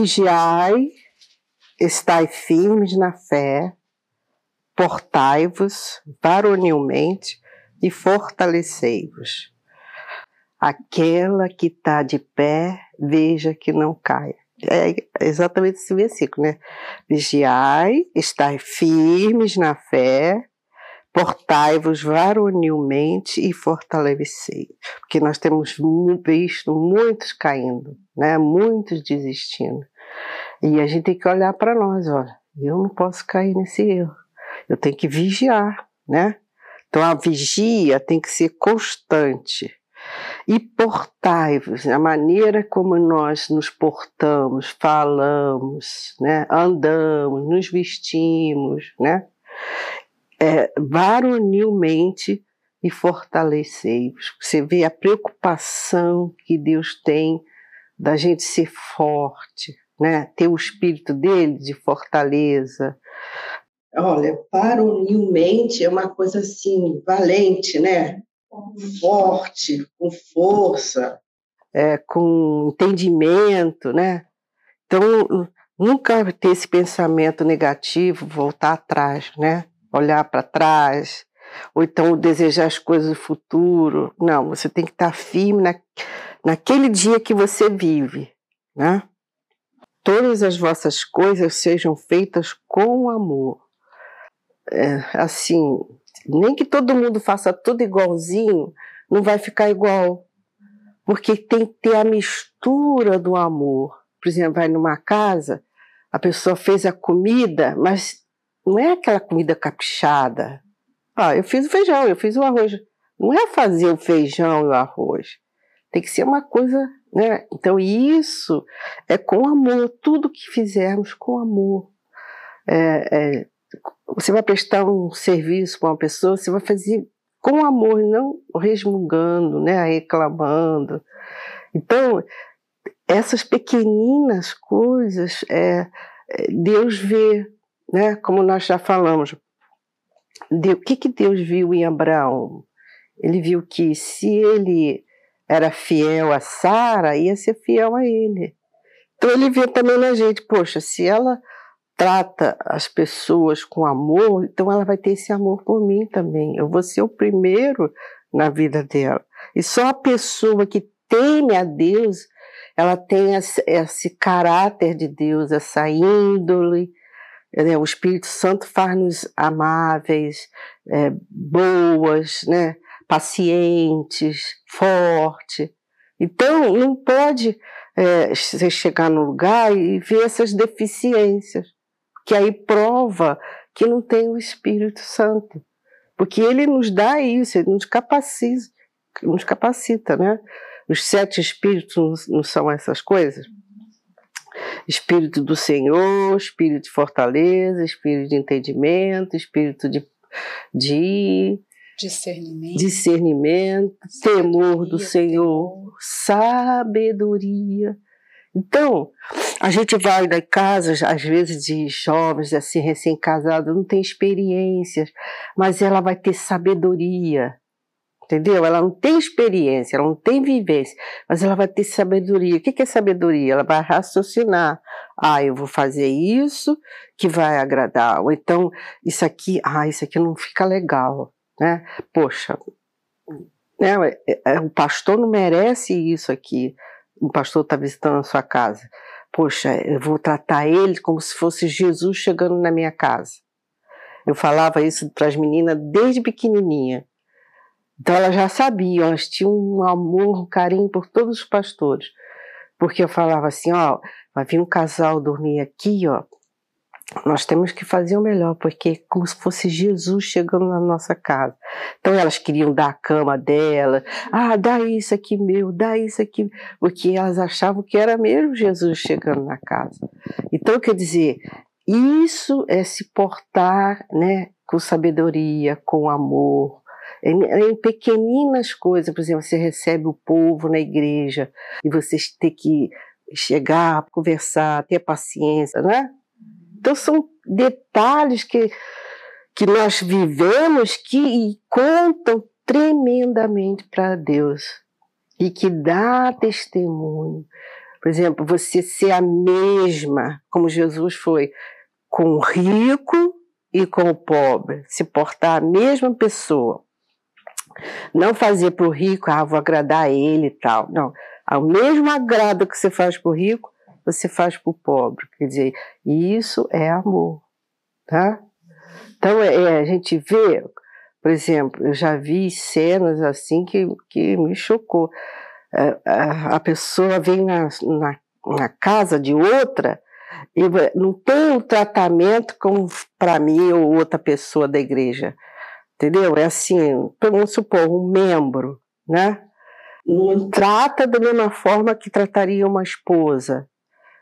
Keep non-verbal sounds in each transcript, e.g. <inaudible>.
Vigiai, estai firmes na fé, portai-vos varonilmente e fortalecei-vos. Aquela que está de pé, veja que não caia. É exatamente esse versículo, né? Vigiai, estai firmes na fé, portai-vos varonilmente e fortalecei. Porque nós temos visto muitos caindo, né? muitos desistindo. E a gente tem que olhar para nós, olha, eu não posso cair nesse erro. Eu tenho que vigiar, né? Então a vigia tem que ser constante. E portai-vos, a maneira como nós nos portamos, falamos, né, andamos, nos vestimos, né, é, varonilmente e fortalecei-vos. Você vê a preocupação que Deus tem da gente ser forte, né, ter o espírito dele de fortaleza. Olha, varonilmente é uma coisa assim, valente, né? forte, com força, é, com entendimento, né? Então, nunca ter esse pensamento negativo, voltar atrás, né? Olhar para trás, ou então desejar as coisas do futuro. Não, você tem que estar firme na, naquele dia que você vive, né? Todas as vossas coisas sejam feitas com amor. É, assim, nem que todo mundo faça tudo igualzinho, não vai ficar igual. Porque tem que ter a mistura do amor. Por exemplo, vai numa casa, a pessoa fez a comida, mas não é aquela comida caprichada. Ah, eu fiz o feijão, eu fiz o arroz. Não é fazer o feijão e o arroz. Tem que ser uma coisa, né? Então, isso é com amor. Tudo que fizermos com amor. É, é, você vai prestar um serviço para uma pessoa, você vai fazer com amor, não resmungando, né, reclamando. Então, essas pequeninas coisas, é, é, Deus vê, né, como nós já falamos. o que, que Deus viu em Abraão? Ele viu que se ele era fiel a Sara, ia ser fiel a ele. Então ele viu também na gente, poxa, se ela trata as pessoas com amor, então ela vai ter esse amor por mim também. Eu vou ser o primeiro na vida dela. E só a pessoa que teme a Deus, ela tem esse, esse caráter de Deus, essa índole. Né? O Espírito Santo faz-nos amáveis, é, boas, né? pacientes, fortes. Então, não pode é, você chegar no lugar e ver essas deficiências que aí prova que não tem o Espírito Santo. Porque ele nos dá isso, ele nos capacita, nos capacita, né? Os sete espíritos não são essas coisas? Espírito do Senhor, espírito de fortaleza, espírito de entendimento, espírito de, de discernimento, discernimento temor do Senhor, sabedoria. Então, a gente vai nas casas, às vezes, de jovens, assim, recém-casados, não tem experiências, mas ela vai ter sabedoria, entendeu? Ela não tem experiência, ela não tem vivência, mas ela vai ter sabedoria. O que é sabedoria? Ela vai raciocinar. Ah, eu vou fazer isso que vai agradar. Ou então, isso aqui, ah, isso aqui não fica legal, né? Poxa, né, é, é, o pastor não merece isso aqui um pastor está visitando a sua casa. Poxa, eu vou tratar ele como se fosse Jesus chegando na minha casa. Eu falava isso para as meninas desde pequenininha. Então elas já sabiam, elas tinham um amor, um carinho por todos os pastores. Porque eu falava assim, ó, vai vir um casal dormir aqui, ó, nós temos que fazer o melhor, porque é como se fosse Jesus chegando na nossa casa. Então elas queriam dar a cama dela, ah, dá isso aqui meu, dá isso aqui, porque elas achavam que era mesmo Jesus chegando na casa. Então, quer dizer, isso é se portar né, com sabedoria, com amor, em, em pequeninas coisas, por exemplo, você recebe o povo na igreja e você tem que chegar, conversar, ter paciência, não é? Então são detalhes que, que nós vivemos que contam tremendamente para Deus e que dá testemunho. Por exemplo, você ser a mesma, como Jesus foi, com o rico e com o pobre, se portar a mesma pessoa. Não fazer para o rico, ah, vou agradar a ele e tal. Não. O mesmo agrado que você faz para o rico, você faz para o pobre. Quer dizer, isso é amor. Tá? Então, é, é, a gente vê, por exemplo, eu já vi cenas assim que, que me chocou. É, a, a pessoa vem na, na, na casa de outra e não tem um tratamento como para mim ou outra pessoa da igreja. Entendeu? É assim, vamos supor, um membro, né? Não trata da mesma forma que trataria uma esposa.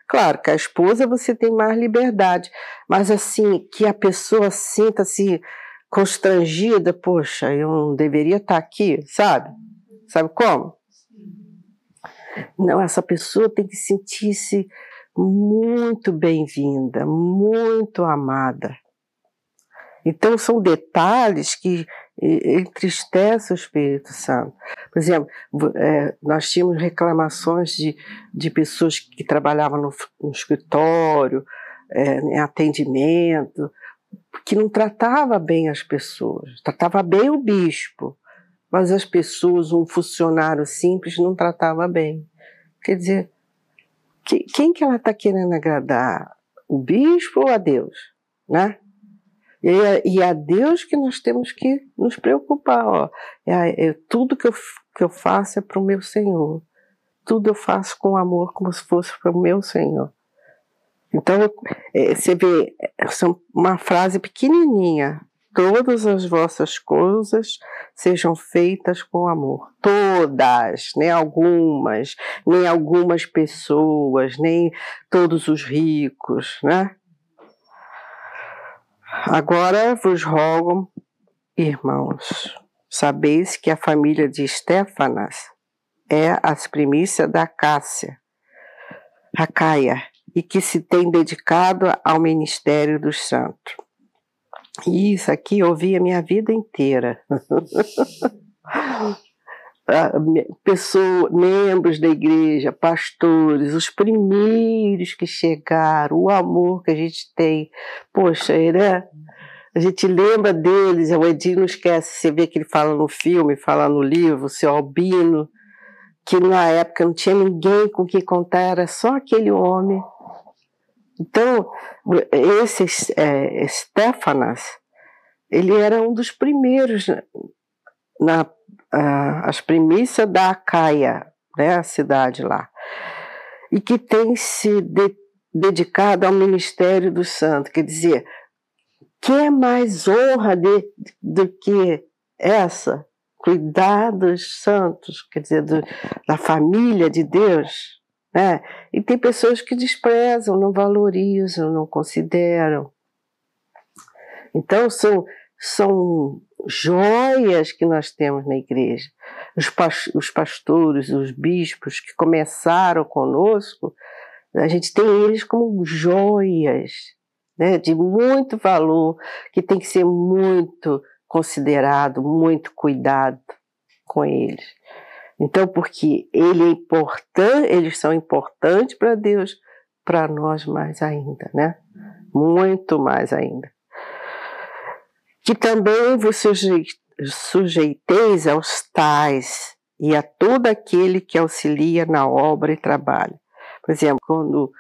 Claro que a esposa você tem mais liberdade, mas assim, que a pessoa sinta-se constrangida, poxa, eu não deveria estar aqui, sabe? Sabe como? Não, essa pessoa tem que sentir-se muito bem-vinda, muito amada. Então, são detalhes que entristecem o Espírito Santo. Por exemplo, é, nós tínhamos reclamações de, de pessoas que trabalhavam no, no escritório, é, em atendimento, que não tratava bem as pessoas, tratava bem o bispo, mas as pessoas, um funcionário simples, não tratava bem. Quer dizer, que, quem que ela está querendo agradar? O bispo ou a Deus? Né? E é, e é a Deus que nós temos que nos preocupar. Ó. É, é tudo que eu, que eu faço é para o meu Senhor. Tudo eu faço com amor, como se fosse para o meu Senhor. Então, é, você vê, é uma frase pequenininha. Todas as vossas coisas sejam feitas com amor. Todas, nem algumas, nem algumas pessoas, nem todos os ricos, né? Agora vos rogo, irmãos, sabeis que a família de Stefanas é as primícias da Cássia, a Caia, e que se tem dedicado ao ministério dos santos. Isso aqui eu ouvi a minha vida inteira. <laughs> pessoas, membros da igreja, pastores, os primeiros que chegaram, o amor que a gente tem. Poxa, né? A gente lembra deles, o Edinho não esquece, você vê que ele fala no filme, fala no livro, o seu Albino, que na época não tinha ninguém com quem contar, era só aquele homem. Então, esse é, Stefanas, ele era um dos primeiros na as premissas da Acaia, né, a cidade lá, e que tem se de, dedicado ao ministério do santo, quer dizer, que é mais honra de, do que essa? Cuidar dos santos, quer dizer, do, da família de Deus. Né? E tem pessoas que desprezam, não valorizam, não consideram. Então, são, são joias que nós temos na igreja. Os, os pastores, os bispos que começaram conosco, a gente tem eles como joias, né, de muito valor, que tem que ser muito considerado, muito cuidado com eles. Então, porque ele é importante, eles são importantes para Deus, para nós mais ainda, né? Muito mais ainda que também vos sujeiteis aos tais e a todo aquele que auxilia na obra e trabalho. Por exemplo, quando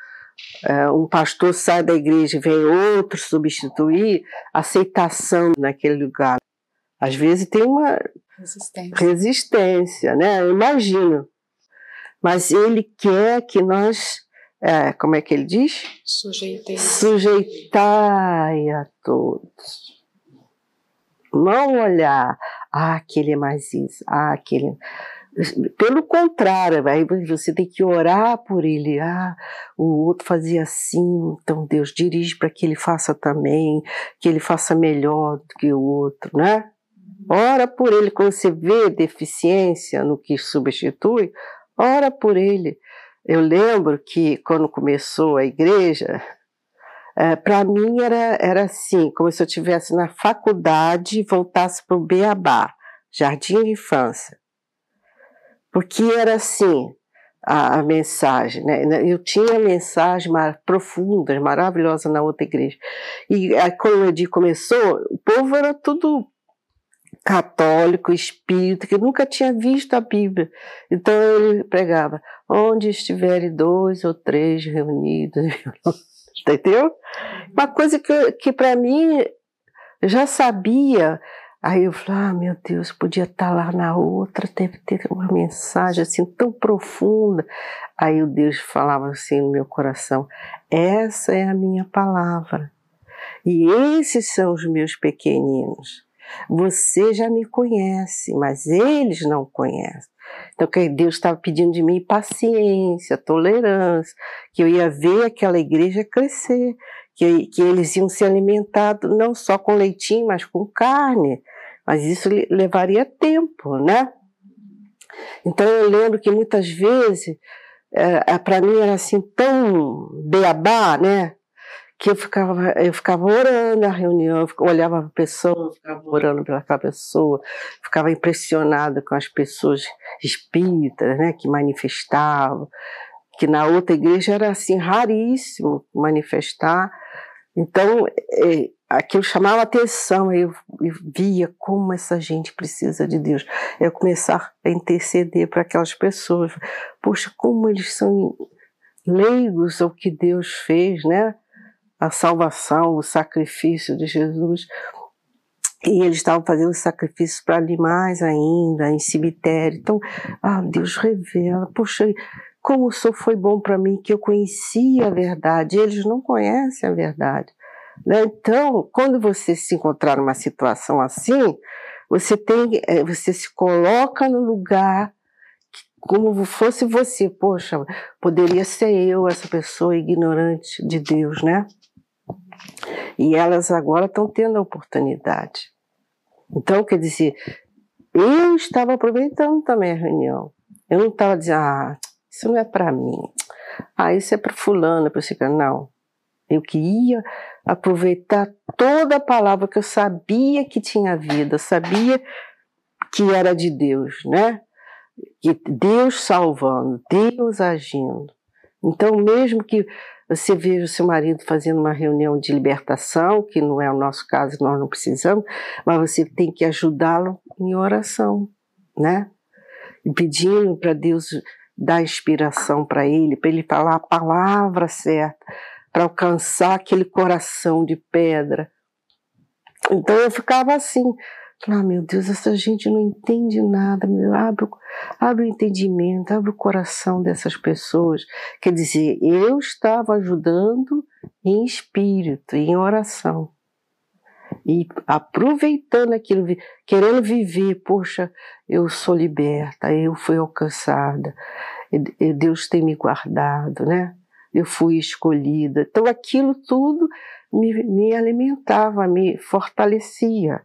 é, um pastor sai da igreja e vem outro substituir, aceitação naquele lugar. Às vezes tem uma resistência, resistência né? Eu imagino. Mas ele quer que nós, é, como é que ele diz? Sujeitai. Sujeitai a todos não olhar, ah, aquele é mais isso, ah, aquele. Pelo contrário, aí você tem que orar por ele. Ah, o outro fazia assim, então Deus dirige para que ele faça também, que ele faça melhor do que o outro, né? Ora por ele, quando você vê deficiência no que substitui, ora por ele. Eu lembro que quando começou a igreja, é, para mim era, era assim, como se eu estivesse na faculdade e voltasse para o Beabá, Jardim de Infância. Porque era assim, a, a, mensagem, né? Eu tinha mensagens mar, profundas, maravilhosas na outra igreja. E aí, quando o Edir começou, o povo era tudo católico, espírita, que nunca tinha visto a Bíblia. Então ele pregava: onde estiverem dois ou três reunidos, <laughs> entendeu? Uma coisa que, que para mim já sabia Aí eu falei, ah, meu Deus, podia estar tá lá na outra, deve ter uma mensagem assim tão profunda. Aí o Deus falava assim no meu coração: essa é a minha palavra. E esses são os meus pequeninos. Você já me conhece, mas eles não conhecem. Então, que Deus estava pedindo de mim paciência, tolerância, que eu ia ver aquela igreja crescer, que, que eles iam se alimentar não só com leitinho, mas com carne. Mas isso levaria tempo, né? Então eu lembro que muitas vezes, é, é para mim era assim tão beabá, né? Que eu ficava, eu ficava orando na reunião, eu olhava a pessoa, ficava orando pelaquela pessoa, ficava impressionada com as pessoas espíritas, né? Que manifestavam, que na outra igreja era assim raríssimo manifestar. Então, é, aquilo chamava atenção, eu, eu, via como essa gente precisa de Deus. Eu começar a interceder para aquelas pessoas. Poxa, como eles são leigos ao que Deus fez, né? A salvação, o sacrifício de Jesus. E eles estavam fazendo sacrifícios para animais ainda, em cemitério. Então, ah, Deus revela. Poxa, como o foi bom para mim, que eu conhecia a verdade. Eles não conhecem a verdade. Né? Então, quando você se encontrar numa situação assim, você tem, é, você se coloca no lugar como fosse você. Poxa, poderia ser eu essa pessoa ignorante de Deus, né? E elas agora estão tendo a oportunidade. Então, quer dizer, eu estava aproveitando também a reunião. Eu não estava dizendo, ah, isso não é para mim. Ah, isso é para fulano, para esse Não. Eu queria aproveitar toda a palavra que eu sabia que tinha vida, sabia que era de Deus, né? Que Deus salvando, Deus agindo. Então, mesmo que você veja o seu marido fazendo uma reunião de libertação, que não é o nosso caso, nós não precisamos, mas você tem que ajudá-lo em oração, né? E pedindo para Deus dar inspiração para ele, para ele falar a palavra certa para alcançar aquele coração de pedra. Então eu ficava assim, ah, meu Deus, essa gente não entende nada, abre, abre o entendimento, abre o coração dessas pessoas. Quer dizer, eu estava ajudando em espírito, em oração. E aproveitando aquilo, querendo viver, poxa, eu sou liberta, eu fui alcançada, Deus tem me guardado, né? eu fui escolhida. Então aquilo tudo me, me alimentava, me fortalecia.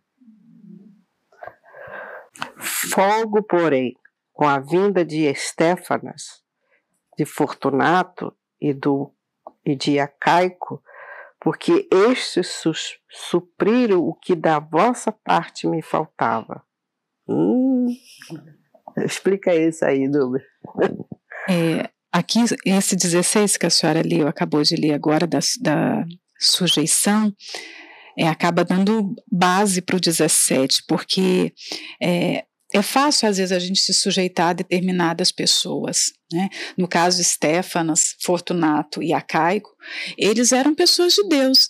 Folgo, porém, com a vinda de Estéfanas, de Fortunato e, do, e de Acaico, porque estes su supriram o que da vossa parte me faltava. Hum, explica isso aí, Dubra. É, Aqui, esse 16 que a senhora leu, acabou de ler agora, da, da sujeição, é, acaba dando base para o 17, porque é, é fácil, às vezes, a gente se sujeitar a determinadas pessoas. Né? No caso, Stefanas, Fortunato e Acaico, eles eram pessoas de Deus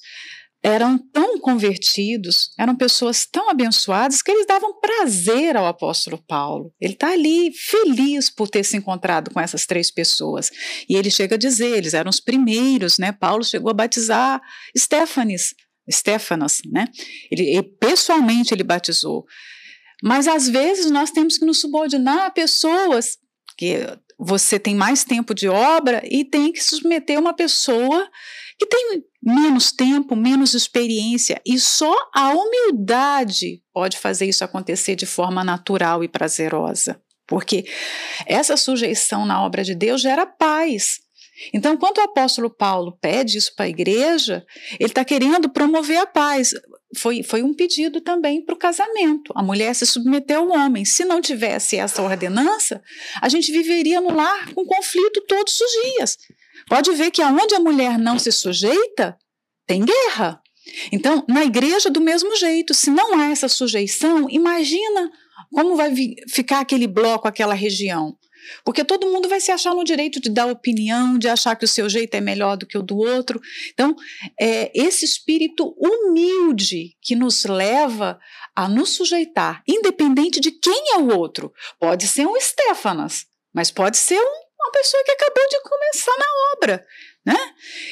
eram tão convertidos, eram pessoas tão abençoadas que eles davam prazer ao apóstolo Paulo. Ele está ali feliz por ter se encontrado com essas três pessoas. E ele chega a dizer, eles eram os primeiros, né? Paulo chegou a batizar Stefanes, Stefanas, né? Ele, ele, pessoalmente ele batizou. Mas às vezes nós temos que nos subordinar a pessoas que você tem mais tempo de obra e tem que submeter uma pessoa que tem menos tempo, menos experiência, e só a humildade pode fazer isso acontecer de forma natural e prazerosa. Porque essa sujeição na obra de Deus gera paz. Então, quando o apóstolo Paulo pede isso para a igreja, ele está querendo promover a paz. Foi, foi um pedido também para o casamento. A mulher se submeteu ao homem. Se não tivesse essa ordenança, a gente viveria no lar com conflito todos os dias. Pode ver que aonde a mulher não se sujeita, tem guerra. Então, na igreja, do mesmo jeito, se não há essa sujeição, imagina como vai ficar aquele bloco, aquela região. Porque todo mundo vai se achar no direito de dar opinião, de achar que o seu jeito é melhor do que o do outro. Então, é esse espírito humilde que nos leva a nos sujeitar, independente de quem é o outro. Pode ser um Stefanas, mas pode ser um, uma pessoa que acabou de começar na obra. Né?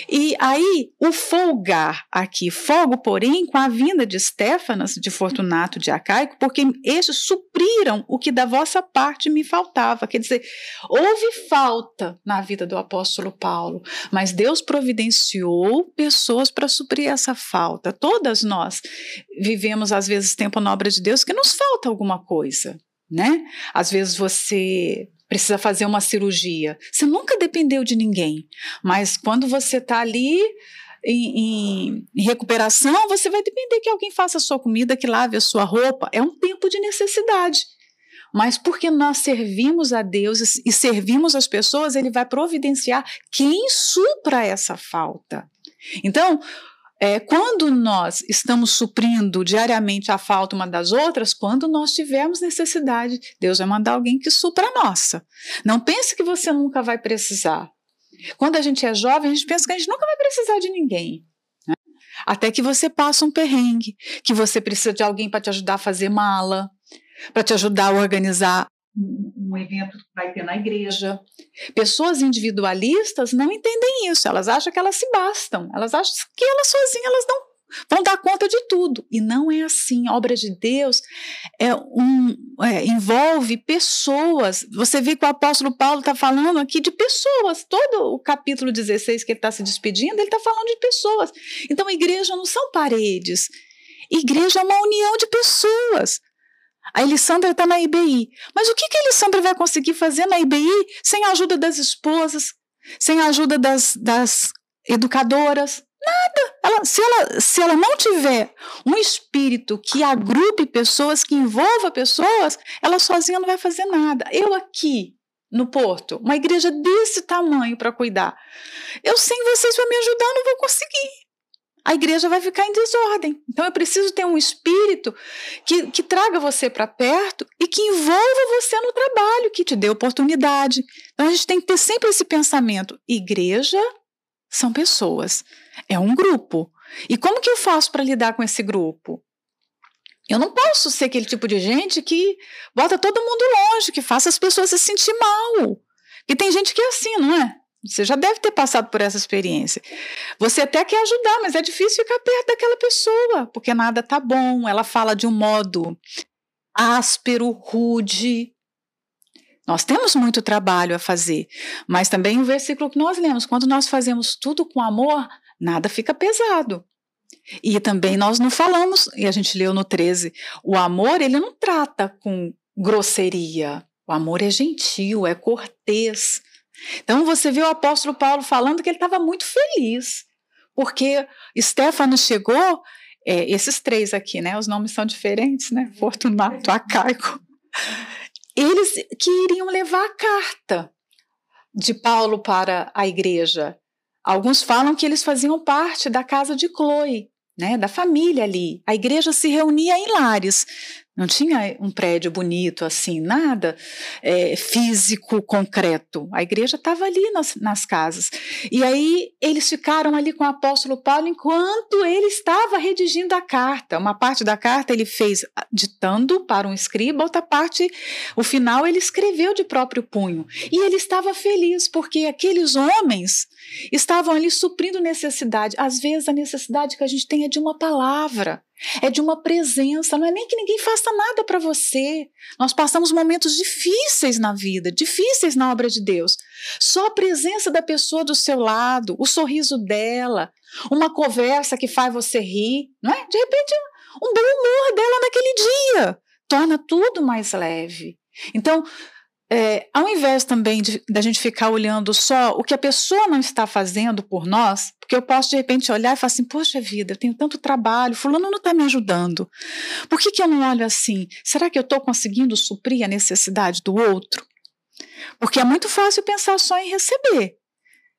E aí, o folgar aqui, folgo, porém, com a vinda de Stefanas, de Fortunato, de Acaico, porque estes supriram o que da vossa parte me faltava. Quer dizer, houve falta na vida do apóstolo Paulo, mas Deus providenciou pessoas para suprir essa falta. Todas nós vivemos, às vezes, tempo na obra de Deus que nos falta alguma coisa. Né? Às vezes você precisa fazer uma cirurgia. Você nunca dependeu de ninguém, mas quando você está ali em, em, recuperação, você vai depender que alguém faça a sua comida, que lave a sua roupa. É um tempo de necessidade. Mas porque nós servimos a Deus e servimos as pessoas, Ele vai providenciar quem supra essa falta. Então, é, quando nós estamos suprindo diariamente a falta uma das outras, quando nós tivermos necessidade, Deus vai mandar alguém que supra a nossa. Não pense que você nunca vai precisar. Quando a gente é jovem, a gente pensa que a gente nunca vai precisar de ninguém. Né? Até que você passa um perrengue, que você precisa de alguém para te ajudar a fazer mala, para te ajudar a organizar um evento que vai ter na igreja. Pessoas individualistas não entendem isso, elas acham que elas se bastam, elas acham que elas sozinhas elas não vão dar conta de tudo. E não é assim. A obra de Deus é um, é, envolve pessoas. Você vê que o apóstolo Paulo está falando aqui de pessoas. Todo o capítulo 16 que ele está se despedindo, ele está falando de pessoas. Então, igreja não são paredes. Igreja é uma união de pessoas. A Elissandra está na IBI. Mas o que, que a Elissandra vai conseguir fazer na IBI sem a ajuda das esposas, sem a ajuda das, das educadoras? Nada. Ela, se, ela, se ela não tiver um espírito que agrupe pessoas, que envolva pessoas, ela sozinha não vai fazer nada. Eu aqui, no Porto, uma igreja desse tamanho para cuidar. Eu sem vocês para me ajudar não vou conseguir a igreja vai ficar em desordem. Então eu preciso ter um espírito que, que traga você para perto e que envolva você no trabalho, que te dê oportunidade. Então a gente tem que ter sempre esse pensamento: igreja são pessoas, é um grupo. E como que eu faço para lidar com esse grupo? Eu não posso ser aquele tipo de gente que bota todo mundo longe, que faça as pessoas se sentir mal. E tem gente que é assim, não é? Você já deve ter passado por essa experiência. Você até quer ajudar, mas é difícil ficar perto daquela pessoa, porque nada tá bom. Ela fala de um modo áspero, rude. Nós temos muito trabalho a fazer, mas também o versículo que nós lemos, quando nós fazemos tudo com amor, nada fica pesado. E também nós não falamos, e a gente leu no 13, o amor, ele não trata com grosseria. O amor é gentil, é cortês. Então você vê o apóstolo Paulo falando que ele estava muito feliz, porque Stefano chegou, é, esses três aqui, né? Os nomes são diferentes, né? Fortunato, Acaico. Eles queriam levar a carta de Paulo para a igreja. Alguns falam que eles faziam parte da casa de Chloe, né, da família ali. A igreja se reunia em lares. Não tinha um prédio bonito assim, nada é, físico, concreto. A igreja estava ali nas, nas, casas. E aí eles ficaram ali com o apóstolo Paulo enquanto ele estava redigindo a carta. Uma parte da carta ele fez ditando para um escriba, outra parte, o final, ele escreveu de próprio punho. E ele estava feliz porque aqueles homens estavam ali suprindo necessidade. Às vezes a necessidade que a gente tem é de uma palavra é de uma presença, não é nem que ninguém faça nada para você. Nós passamos momentos difíceis na vida, difíceis na obra de Deus. Só a presença da pessoa do seu lado, o sorriso dela, uma conversa que faz você rir, não é? De repente, um bom humor dela naquele dia torna tudo mais leve. Então, é, ao invés também de da gente ficar olhando só o que a pessoa não está fazendo por nós, porque eu posso de repente olhar e falar assim, poxa vida, eu tenho tanto trabalho, fulano não está me ajudando. Por que, que eu não olho assim? Será que eu estou conseguindo suprir a necessidade do outro? Porque é muito fácil pensar só em receber.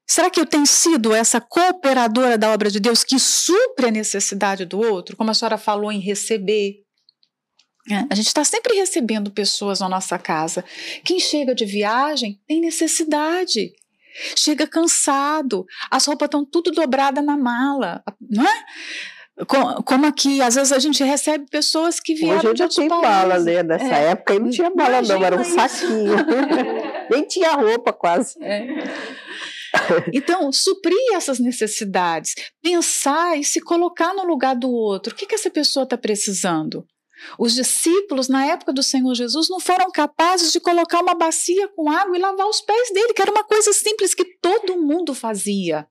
Será que eu tenho sido essa cooperadora da obra de Deus que supre a necessidade do outro? Como a senhora falou em receber, a gente está sempre recebendo pessoas na nossa casa. Quem chega de viagem tem necessidade. Chega cansado, as roupas estão tudo dobradas na mala, não é? Como aqui, às vezes a gente recebe pessoas que vieram Hoje de tem bala, né? Nessa é. época aí não tinha bala, não, era um isso. saquinho. <laughs> Nem tinha roupa quase. É. Então, suprir essas necessidades, pensar e se colocar no lugar do outro. O que, que essa pessoa está precisando? Os discípulos, na época do Senhor Jesus, não foram capazes de colocar uma bacia com água e lavar os pés dele, que era uma coisa simples que todo mundo fazia.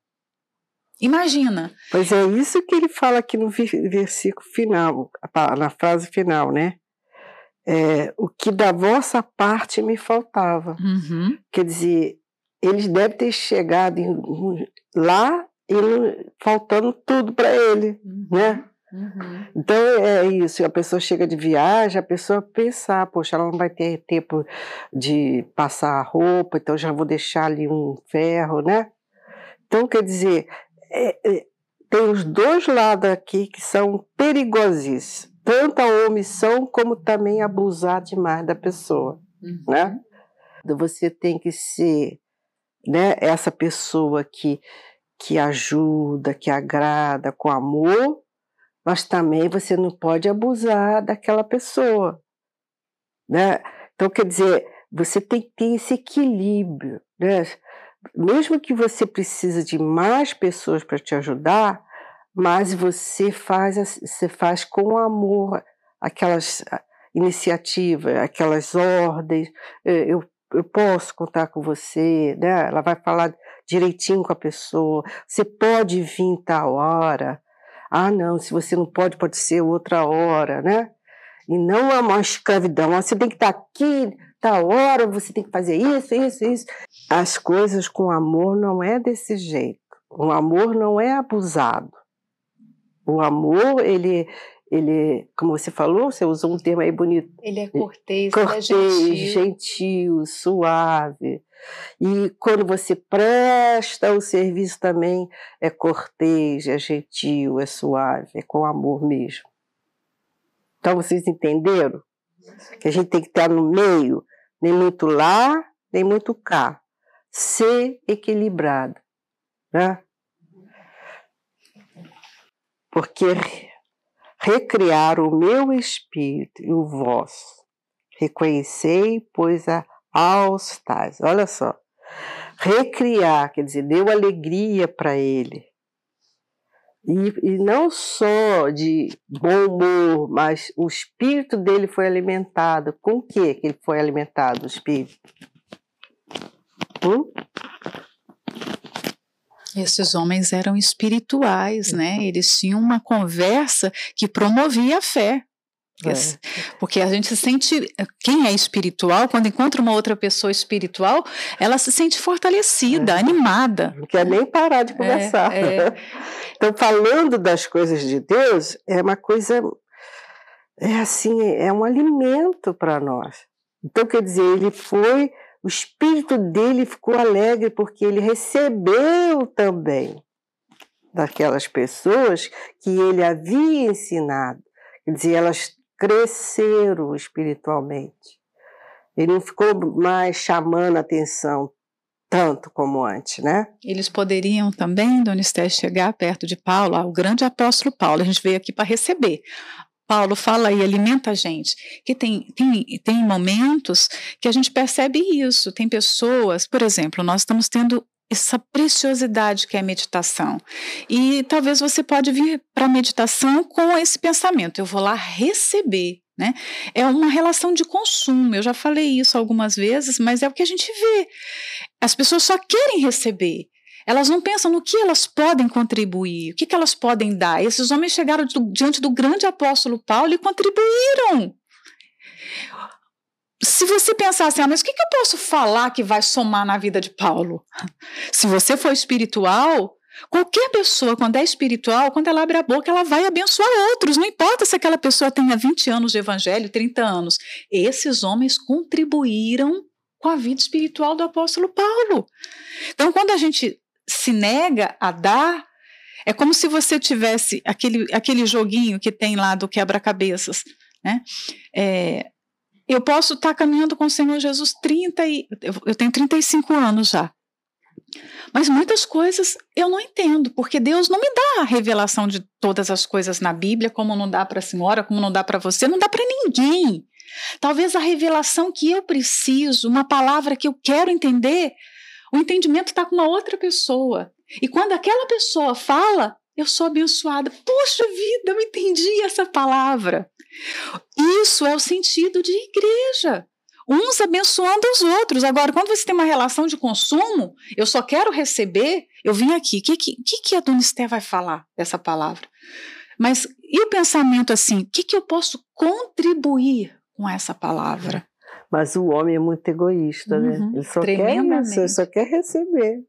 Imagina. Pois é isso que ele fala aqui no versículo final, na frase final, né? É, o que da vossa parte me faltava. Uhum. Quer dizer, eles devem ter chegado em, lá e faltando tudo para ele, uhum. né? Uhum. Então é isso, a pessoa chega de viagem, a pessoa pensar, poxa, ela não vai ter tempo de passar a roupa, então já vou deixar ali um ferro, né? Então, quer dizer, é, é, tem os dois lados aqui que são perigosíssimos, tanto a omissão como também abusar demais da pessoa, uhum. né? Então, você tem que ser né, essa pessoa que, que ajuda, que agrada com amor, mas também você não pode abusar daquela pessoa. Né? Então, quer dizer, você tem que ter esse equilíbrio. Né? Mesmo que você precise de mais pessoas para te ajudar, mas você faz, você faz com amor aquelas iniciativas, aquelas ordens. Eu, eu posso contar com você, né? Ela vai falar direitinho com a pessoa. Você pode vir tal hora. Ah, não, se você não pode, pode ser outra hora, né? E não é uma escravidão. Você tem que estar aqui, tal hora, você tem que fazer isso, isso, isso. As coisas com amor não é desse jeito. O amor não é abusado. O amor, ele, ele, como você falou, você usou um termo aí bonito. Ele é cortês, cortês ele é gentil. gentil, suave. E quando você presta o serviço também é cortês, é gentil, é suave, é com amor mesmo. Então vocês entenderam? Que a gente tem que estar no meio, nem muito lá, nem muito cá. Ser equilibrado. Né? Porque recriar o meu espírito e o vosso. Reconhecei, pois a aos tais. Olha só. Recriar, quer dizer, deu alegria para ele. E, e, não só de bom humor, mas o espírito dele foi alimentado. Com o que ele foi alimentado, o espírito? Hum? Esses homens eram espirituais, né? Uhum. Eles tinham uma conversa que promovia a fé. É. Porque a gente se sente, quem é espiritual, quando encontra uma outra pessoa espiritual, ela se sente fortalecida, é. animada. Não quer nem parar de conversar. É, é. <laughs> então, falando das coisas de Deus, é uma coisa, é assim, é um alimento para nós. Então, quer dizer, ele foi, o espírito dele ficou alegre porque ele recebeu também daquelas pessoas que ele havia ensinado. Quer dizer, elas cresceram espiritualmente. Ele não ficou mais chamando a atenção tanto como antes, né? Eles poderiam também, Dona Esté, chegar perto de Paulo, ah, o grande apóstolo Paulo, a gente veio aqui para receber. Paulo fala e alimenta a gente, que tem, tem, tem momentos que a gente percebe isso, tem pessoas, por exemplo, nós estamos tendo essa preciosidade que é a meditação. E talvez você pode vir para a meditação com esse pensamento, eu vou lá receber, né? É uma relação de consumo. Eu já falei isso algumas vezes, mas é o que a gente vê. As pessoas só querem receber. Elas não pensam no que elas podem contribuir, o que, que elas podem dar. Esses homens chegaram diante do grande apóstolo Paulo e contribuíram. se você pensar assim, ah, mas o que, que eu posso falar que vai somar na vida de Paulo? <laughs> Se você for espiritual, qualquer pessoa, quando é espiritual, quando ela abre a boca, ela vai abençoar outros. Não importa se aquela pessoa tenha 20 anos de evangelho, 30 anos. Esses homens contribuíram com a vida espiritual do apóstolo Paulo. Então, quando a gente se nega a dar, é como se você tivesse aquele, aquele joguinho que tem lá do quebra-cabeças. Né? É, eu posso estar tá caminhando com o Senhor Jesus 30 e eu tenho 35 anos já. Mas muitas coisas eu não entendo, porque Deus não me dá a revelação de todas as coisas na Bíblia, como não dá para a senhora, como não dá para você, não dá para ninguém. Talvez a revelação que eu preciso, uma palavra que eu quero entender, o entendimento está com uma outra pessoa. E quando aquela pessoa fala, eu sou abençoada. Poxa vida, eu entendi essa palavra. Isso é o sentido de igreja. Uns abençoando os outros. Agora, quando você tem uma relação de consumo, eu só quero receber, eu vim aqui. O que, que, que a Dona Esther vai falar dessa palavra? Mas e o pensamento assim? O que, que eu posso contribuir com essa palavra? Mas o homem é muito egoísta, né? Uhum, ele só quer ele só quer receber.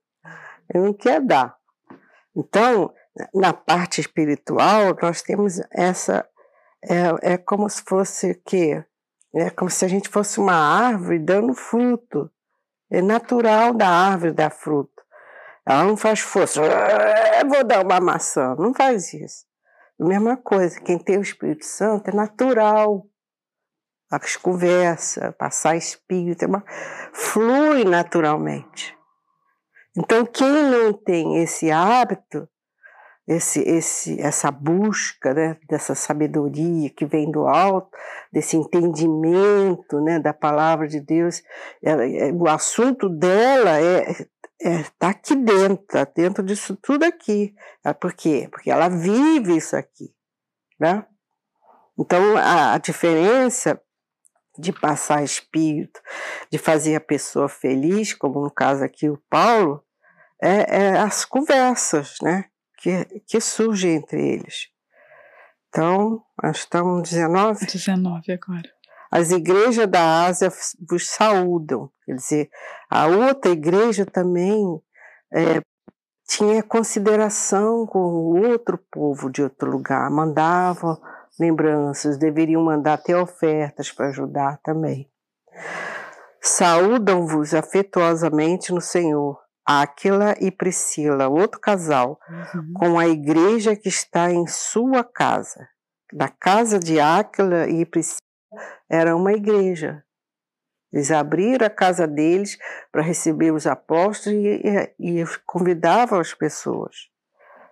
Ele não quer dar. Então, na parte espiritual, nós temos essa é, é como se fosse que é como se a gente fosse uma árvore dando fruto. É natural da árvore dar fruto. Ela não faz força. Ah, vou dar uma maçã. Não faz isso. A mesma coisa. Quem tem o Espírito Santo é natural. As conversas, passar espírito, flui naturalmente. Então, quem não tem esse hábito esse, esse, essa busca né, dessa sabedoria que vem do alto, desse entendimento né, da palavra de Deus. É, o assunto dela é está é, tá aqui dentro, está dentro disso tudo aqui. Por quê? Porque ela vive isso aqui. Né? Então, a, a diferença de passar espírito, de fazer a pessoa feliz, como no caso aqui o Paulo, é, é as conversas, né? que, que surge entre eles. Então, nós estamos 19? 19 agora. As igrejas da Ásia vos saúdam. Quer dizer, a outra igreja também é, tinha consideração com o outro povo de outro lugar, mandavam lembranças, deveriam mandar até ofertas para ajudar também. Saúdam-vos afetuosamente no Senhor Áquila e Priscila, outro casal, uhum. com a igreja que está em sua casa. Na casa de Áquila e Priscila era uma igreja. Eles abriram a casa deles para receber os apóstolos e, e, e, convidavam as pessoas.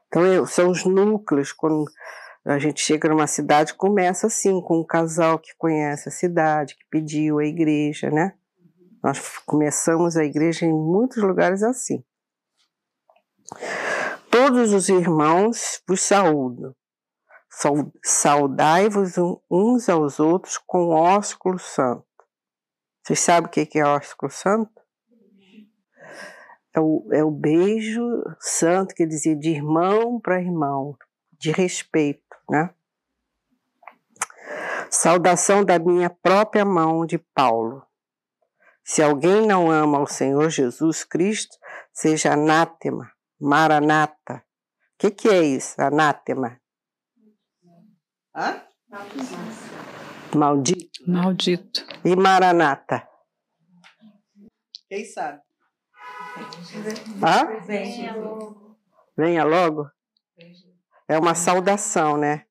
Então, são os núcleos. Quando a gente chega numa cidade, começa assim, com um casal que conhece a cidade, que pediu a igreja, né? Nós começamos a igreja em muitos lugares assim. Todos os irmãos vos saúdam. Saudai-vos uns aos outros com ósculo santo. Vocês sabem o que é ósculo santo? É o, é o beijo santo, quer dizer, de irmão para irmão, de respeito, né? Saudação da minha própria mão de Paulo. Se alguém não ama o Senhor Jesus Cristo, seja anátema, maranata. O que, que é isso, anátema? Hã? Maldito. Maldito. E maranata? Quem sabe? Hã? Venha logo. Venha logo? É uma saudação, né?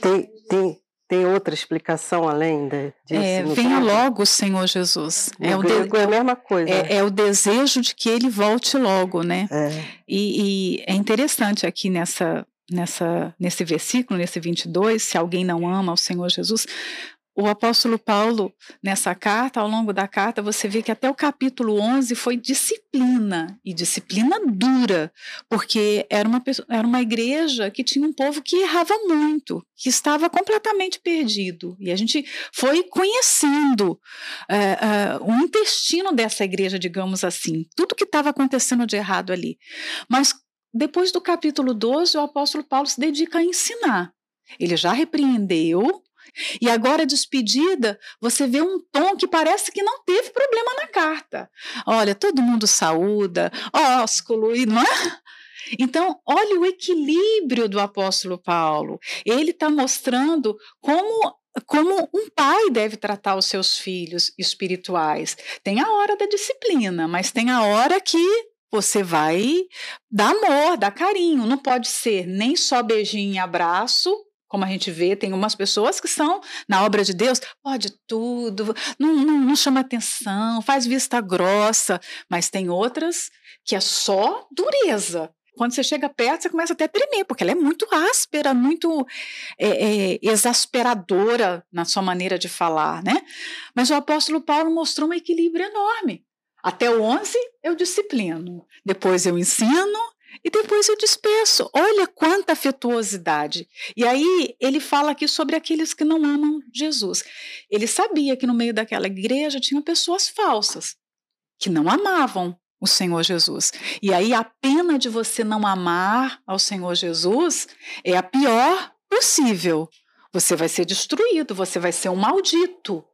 Tem, tem, tem outra explicação além de, disso? É, venha logo, Senhor Jesus. é, o de, é a mesma coisa. É, é, o desejo de que ele volte logo, né? É. E, e é interessante aqui nessa, nessa, nesse versículo, nesse 22, se alguém não ama ao Senhor Jesus, o apóstolo Paulo, nessa carta, ao longo da carta, você vê que até o capítulo 11 foi disciplina, e disciplina dura, porque era uma, era uma igreja que tinha um povo que errava muito, que estava completamente perdido. E a gente foi conhecendo é, é, o intestino dessa igreja, digamos assim, tudo que estava acontecendo de errado ali. Mas depois do capítulo 12, o apóstolo Paulo se dedica a ensinar. Ele já repreendeu, E agora, despedida, você vê um tom que parece que não teve problema na carta. Olha, todo mundo saúda, ósculo, e não é? Então, olha o equilíbrio do apóstolo Paulo. Ele está mostrando como como um pai deve tratar os seus filhos espirituais. Tem a hora da disciplina, mas tem a hora que você vai dar amor, dar carinho. Não pode ser nem só beijinho e abraço, como a gente vê, tem umas pessoas que são, na obra de Deus, pode tudo, não, não, não chama atenção, faz vista grossa, mas tem outras que é só dureza quando você chega perto, você começa até a tremer, porque ela é muito áspera, muito é, é, exasperadora na sua maneira de falar, né? Mas o apóstolo Paulo mostrou um equilíbrio enorme. Até o 11 eu disciplino, depois eu ensino e depois eu despeço. Olha quanta afetuosidade. E aí ele fala aqui sobre aqueles que não amam Jesus. Ele sabia que no meio daquela igreja tinha pessoas falsas, que não amavam o Senhor Jesus. E aí a pena de você não amar ao Senhor Jesus é a pior possível. Você vai ser destruído, você vai ser um maldito.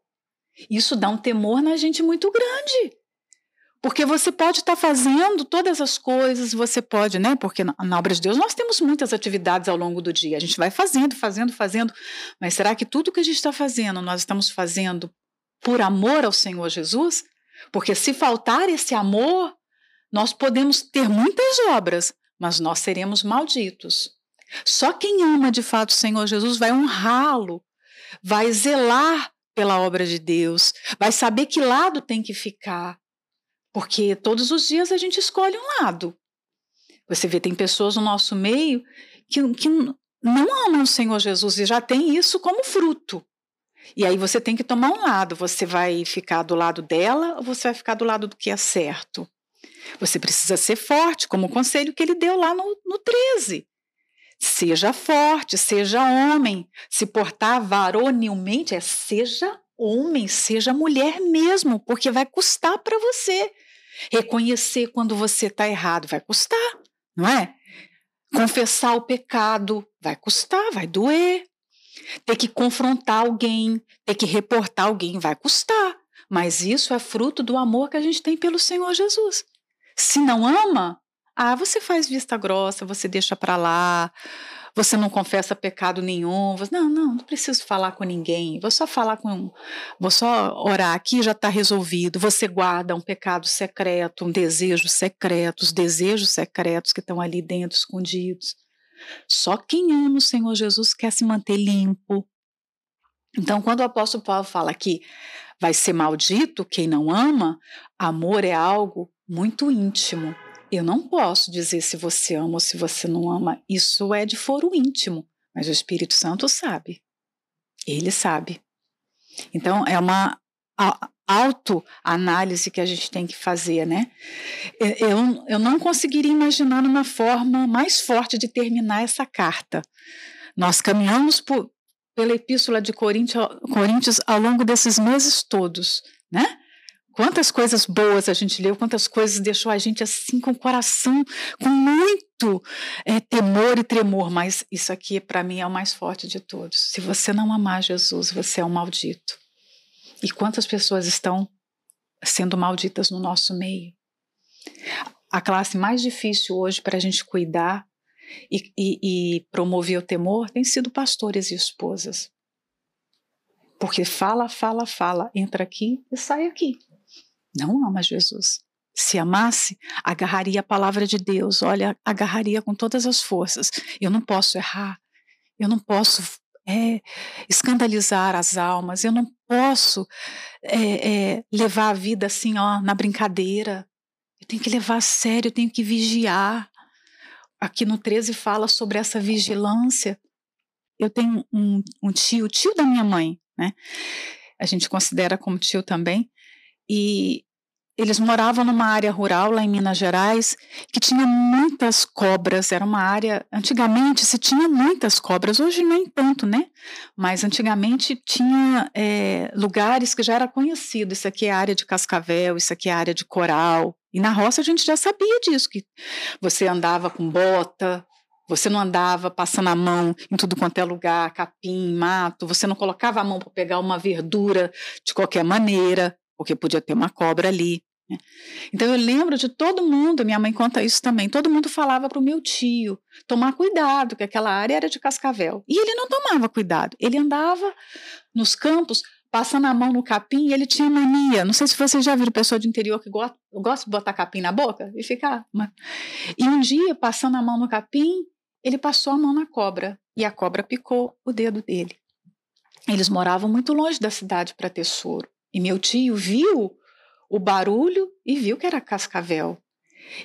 Isso dá um temor na gente muito grande. Porque você pode estar tá fazendo todas as coisas, você pode, né? Porque na, na, obra de Deus nós temos muitas atividades ao longo do dia. A gente vai fazendo, fazendo, fazendo. Mas será que tudo que a gente está fazendo, nós estamos fazendo por amor ao Senhor Jesus? Porque se faltar esse amor, nós podemos ter muitas obras, mas nós seremos malditos. Só quem ama de fato o Senhor Jesus vai honrá-lo, vai zelar pela obra de Deus, vai saber que lado tem que ficar, porque todos os dias a gente escolhe um lado. Você vê, tem pessoas no nosso meio que, que não amam o Senhor Jesus e já tem isso como fruto. E aí você tem que tomar um lado. Você vai ficar do lado dela ou você vai ficar do lado do que é certo? Você precisa ser forte, como o conselho que ele deu lá no, no 13. Seja forte, seja homem. Se portar varonilmente é seja homem, seja mulher mesmo, porque vai custar para você. Reconhecer quando você está errado vai custar, não é? Confessar o pecado vai custar, vai doer. Ter que confrontar alguém, ter que reportar alguém vai custar. Mas isso é fruto do amor que a gente tem pelo Senhor Jesus. Se não ama, ah, você faz vista grossa, você deixa para lá, você não confessa pecado nenhum. Você, não, não, não preciso falar com ninguém. Vou só falar com. Vou só orar aqui, já está resolvido. Você guarda um pecado secreto, um desejo secreto, os desejos secretos que estão ali dentro, escondidos. Só quem ama o Senhor Jesus quer se manter limpo. Então, quando o apóstolo Paulo fala que vai ser maldito quem não ama, amor é algo muito íntimo. Eu não posso dizer se você ama ou se você não ama. Isso é de foro íntimo, mas o Espírito Santo sabe. Ele sabe. Então, é uma autoanálise que a gente tem que fazer, né? Eu, eu não conseguiria imaginar uma forma mais forte de terminar essa carta. Nós caminhamos por, pela Epístola de Coríntios, ao longo desses meses todos, né? Quantas coisas boas a gente leu, quantas coisas deixou a gente assim com o coração, com muito é, temor e tremor, mas isso aqui para mim é o mais forte de todos. Se você não amar Jesus, você é um maldito. E quantas pessoas estão sendo malditas no nosso meio? A classe mais difícil hoje para a gente cuidar e, e, e promover o temor tem sido pastores e esposas. Porque fala, fala, fala, entra aqui e sai aqui não ama Jesus. Se amasse, agarraria a palavra de Deus, olha, agarraria com todas as forças. Eu não posso errar, eu não posso é, escandalizar as almas, eu não posso é, é, levar a vida assim, ó, na brincadeira. Eu tenho que levar a sério, eu tenho que vigiar. Aqui no 13 fala sobre essa vigilância. Eu tenho um, um tio, tio da minha mãe, né? A gente considera como tio também, e eles moravam numa área rural lá em Minas Gerais que tinha muitas cobras. Era uma área. Antigamente se tinha muitas cobras, hoje nem tanto, né? Mas antigamente tinha é, lugares que já era conhecido. Isso aqui é área de cascavel, isso aqui é área de coral. E na roça a gente já sabia disso, que você andava com bota, Você não andava passando a mão em tudo quanto é lugar, capim, mato. Você não colocava a mão para pegar uma verdura de qualquer maneira, porque podia ter uma cobra ali. Né? Então eu lembro de todo mundo, minha mãe conta isso também, todo mundo falava para o meu tio tomar cuidado, que aquela área era de cascavel. E ele não tomava cuidado, ele andava nos campos passando a mão no capim e ele tinha mania. Não sei se vocês já viram pessoa de interior que gosta, gosta de botar capim na boca e ficar. E um dia, passando a mão no capim, ele passou a mão na cobra e a cobra picou o dedo dele. Eles moravam muito longe da cidade para ter soro. E meu tio viu o barulho e viu que era cascavel.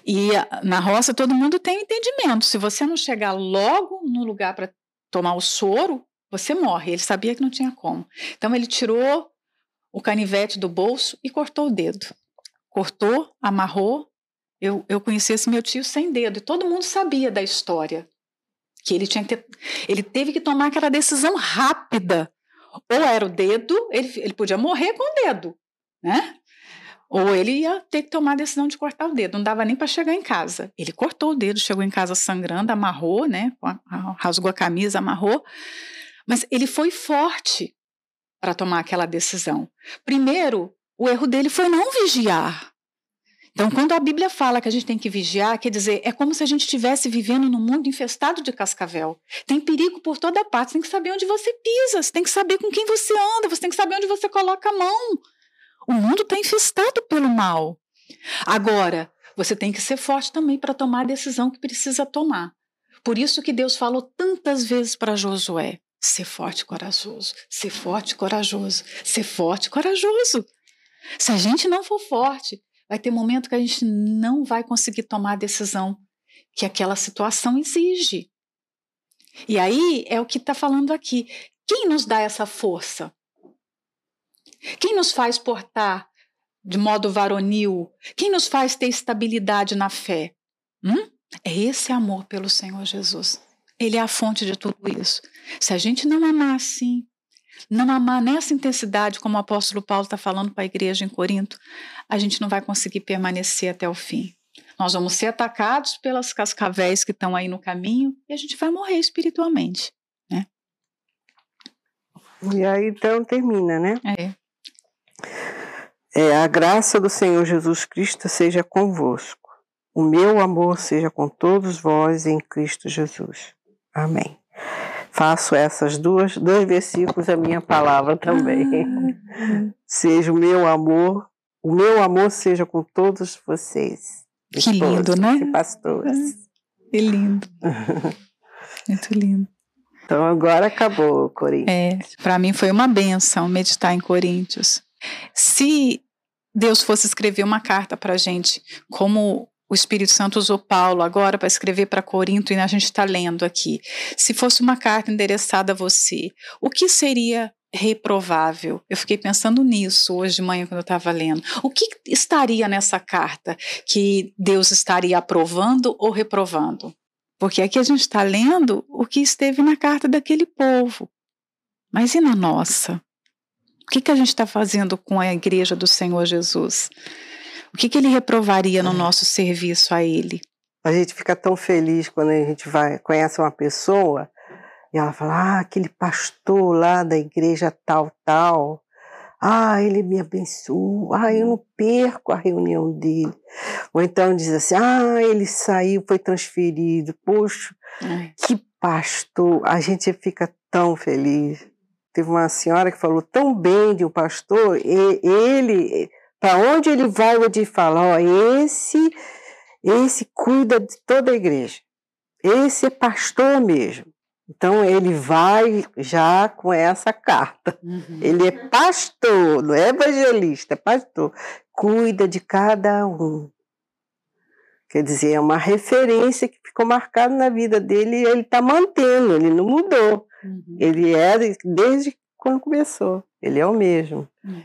E na roça todo mundo tem entendimento. Se você não chegar logo no lugar para tomar o soro, você morre. Ele sabia que não tinha como. Então ele tirou o canivete do bolso e cortou o dedo. Cortou, amarrou. Eu, eu conheci esse meu tio sem dedo e todo mundo sabia da história. Que ele tinha que ter, ele teve que tomar aquela decisão rápida. Ou era o dedo, ele, ele podia morrer com o dedo, né? Ou ele ia ter que tomar a decisão de cortar o dedo, não dava nem para chegar em casa. Ele cortou o dedo, chegou em casa sangrando, amarrou, né? Rasgou a camisa, amarrou. Mas ele foi forte para tomar aquela decisão. Primeiro, o erro dele foi não vigiar. Então, quando a Bíblia fala que a gente tem que vigiar, quer dizer, é como se a gente estivesse vivendo num mundo infestado de cascavel. Tem perigo por toda parte, você tem que saber onde você pisa, você tem que saber com quem você anda, você tem que saber onde você coloca a mão. O mundo está infestado pelo mal. Agora, você tem que ser forte também para tomar a decisão que precisa tomar. Por isso que Deus falou tantas vezes para Josué: Ser forte e corajoso, ser forte e corajoso, ser forte e corajoso. Se a gente não for forte, vai ter momento que a gente não vai conseguir tomar a decisão que aquela situação exige. E aí é o que está falando aqui. Quem nos dá essa força? Quem nos faz portar de modo varonil? Quem nos faz ter estabilidade na fé? Hum? É esse amor pelo Senhor Jesus. Ele é a fonte de tudo isso. Se a gente não amar assim, não amar nessa intensidade, como o apóstolo Paulo está falando para a igreja em Corinto, a gente não vai conseguir permanecer até o fim. Nós vamos ser atacados pelas cascavéis que estão aí no caminho e a gente vai morrer espiritualmente. Né? E aí então termina, né? É. é. A graça do Senhor Jesus Cristo seja convosco. O meu amor seja com todos vós em Cristo Jesus. Amém. Faço essas duas, dois versículos a minha palavra também. Ah. <laughs> seja o meu amor, o meu amor seja com todos vocês. Que lindo, né? E pastores. Ah, que lindo. <laughs> Muito lindo. Então agora acabou Coríntios. É, para mim foi uma benção meditar em Coríntios. Se Deus fosse escrever uma carta para gente, como o Espírito Santo usou Paulo agora para escrever para Corinto e a gente está lendo aqui. Se fosse uma carta endereçada a você, o que seria reprovável? Eu fiquei pensando nisso hoje de manhã quando eu estava lendo. O que estaria nessa carta que Deus estaria aprovando ou reprovando? Porque aqui a gente está lendo o que esteve na carta daquele povo. Mas e na nossa? O que, que a gente está fazendo com a igreja do Senhor Jesus? O que, que ele reprovaria no nosso serviço a ele? A gente fica tão feliz quando a gente vai conhece uma pessoa e ela fala: Ah, aquele pastor lá da igreja tal, tal. Ah, ele me abençoou. Ah, eu não perco a reunião dele. Ou então diz assim: Ah, ele saiu, foi transferido. Poxa, é. que pastor. A gente fica tão feliz. Teve uma senhora que falou tão bem de um pastor, e ele para onde ele vai, o Edir fala, ó, esse, esse cuida de toda a igreja. Esse é pastor mesmo. Então ele vai já com essa carta. Uhum. Ele é pastor, não é evangelista, é pastor. Cuida de cada um. Quer dizer, é uma referência que ficou marcada na vida dele e ele está mantendo, ele não mudou. Uhum. Ele era desde quando começou, ele é o mesmo. Uhum.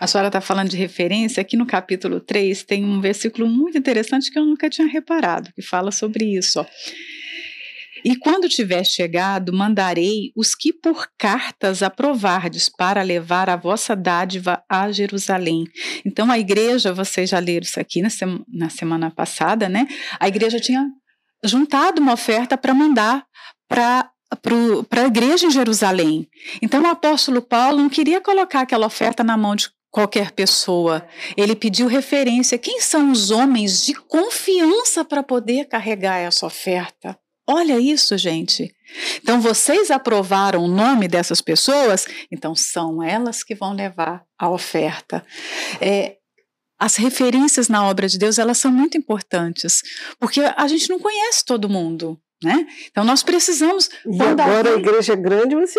A senhora está falando de referência, aqui no capítulo 3 tem um versículo muito interessante que eu nunca tinha reparado, que fala sobre isso. Ó. E quando tiver chegado, mandarei os que por cartas aprovardes para levar a vossa dádiva a Jerusalém. Então a igreja, vocês já leram isso aqui na, sema, na semana passada, né? A igreja tinha juntado uma oferta para mandar para para a igreja em Jerusalém. Então o apóstolo Paulo não queria colocar aquela oferta na mão de qualquer pessoa. Ele pediu referência. Quem são os homens de confiança para poder carregar essa oferta? Olha isso, gente. Então vocês aprovaram o nome dessas pessoas, então são elas que vão levar a oferta. É, as referências na obra de Deus elas são muito importantes, porque a gente não conhece todo mundo. Né? Então nós precisamos. E agora alguém... a igreja é grande, você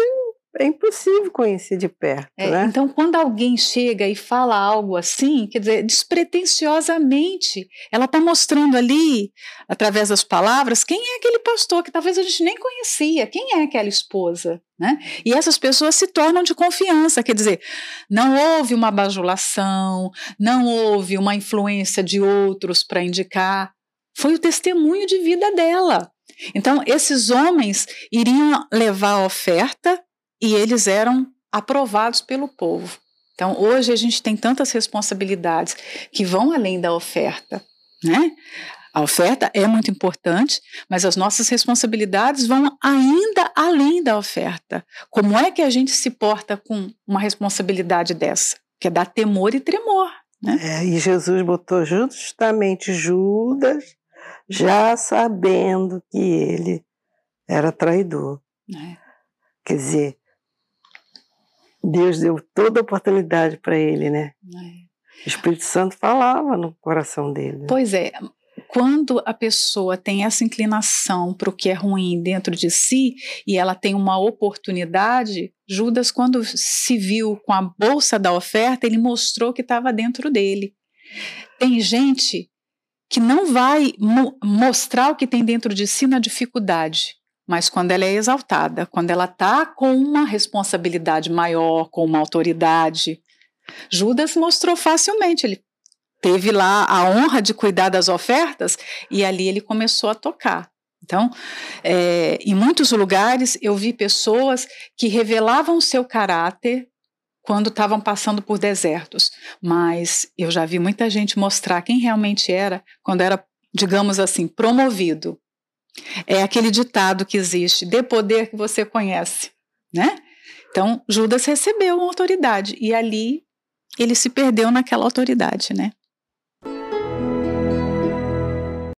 é impossível conhecer de perto. É, né? Então, quando alguém chega e fala algo assim, quer dizer, despretensiosamente, ela está mostrando ali, através das palavras, quem é aquele pastor que talvez a gente nem conhecia, quem é aquela esposa. Né? E essas pessoas se tornam de confiança, quer dizer, não houve uma bajulação, não houve uma influência de outros para indicar, foi o testemunho de vida dela. Então, esses homens iriam levar a oferta e eles eram aprovados pelo povo. Então, hoje a gente tem tantas responsabilidades que vão além da oferta, né? A oferta é muito importante, mas as nossas responsabilidades vão ainda além da oferta. Como é que a gente se porta com uma responsabilidade dessa? Que é dar temor e tremor. Né? É, e Jesus botou justamente Judas já sabendo que ele era traidor. É. Quer dizer, Deus deu toda a oportunidade para ele, né? É. O Espírito Santo falava no coração dele. Né? Pois é, quando a pessoa tem essa inclinação para o que é ruim dentro de si e ela tem uma oportunidade, Judas, quando se viu com a bolsa da oferta, ele mostrou que estava dentro dele. Tem gente que não vai mo mostrar o que tem dentro de si na dificuldade, mas quando ela é exaltada, quando ela está com uma responsabilidade maior, com uma autoridade. Judas mostrou facilmente, ele teve lá a honra de cuidar das ofertas e ali ele começou a tocar. Então, é, em muitos lugares eu vi pessoas que revelavam o seu caráter quando estavam passando por desertos, mas eu já vi muita gente mostrar quem realmente era quando era, digamos assim, promovido. É aquele ditado que existe: dê poder que você conhece, né? Então, Judas recebeu uma autoridade e ali ele se perdeu naquela autoridade, né?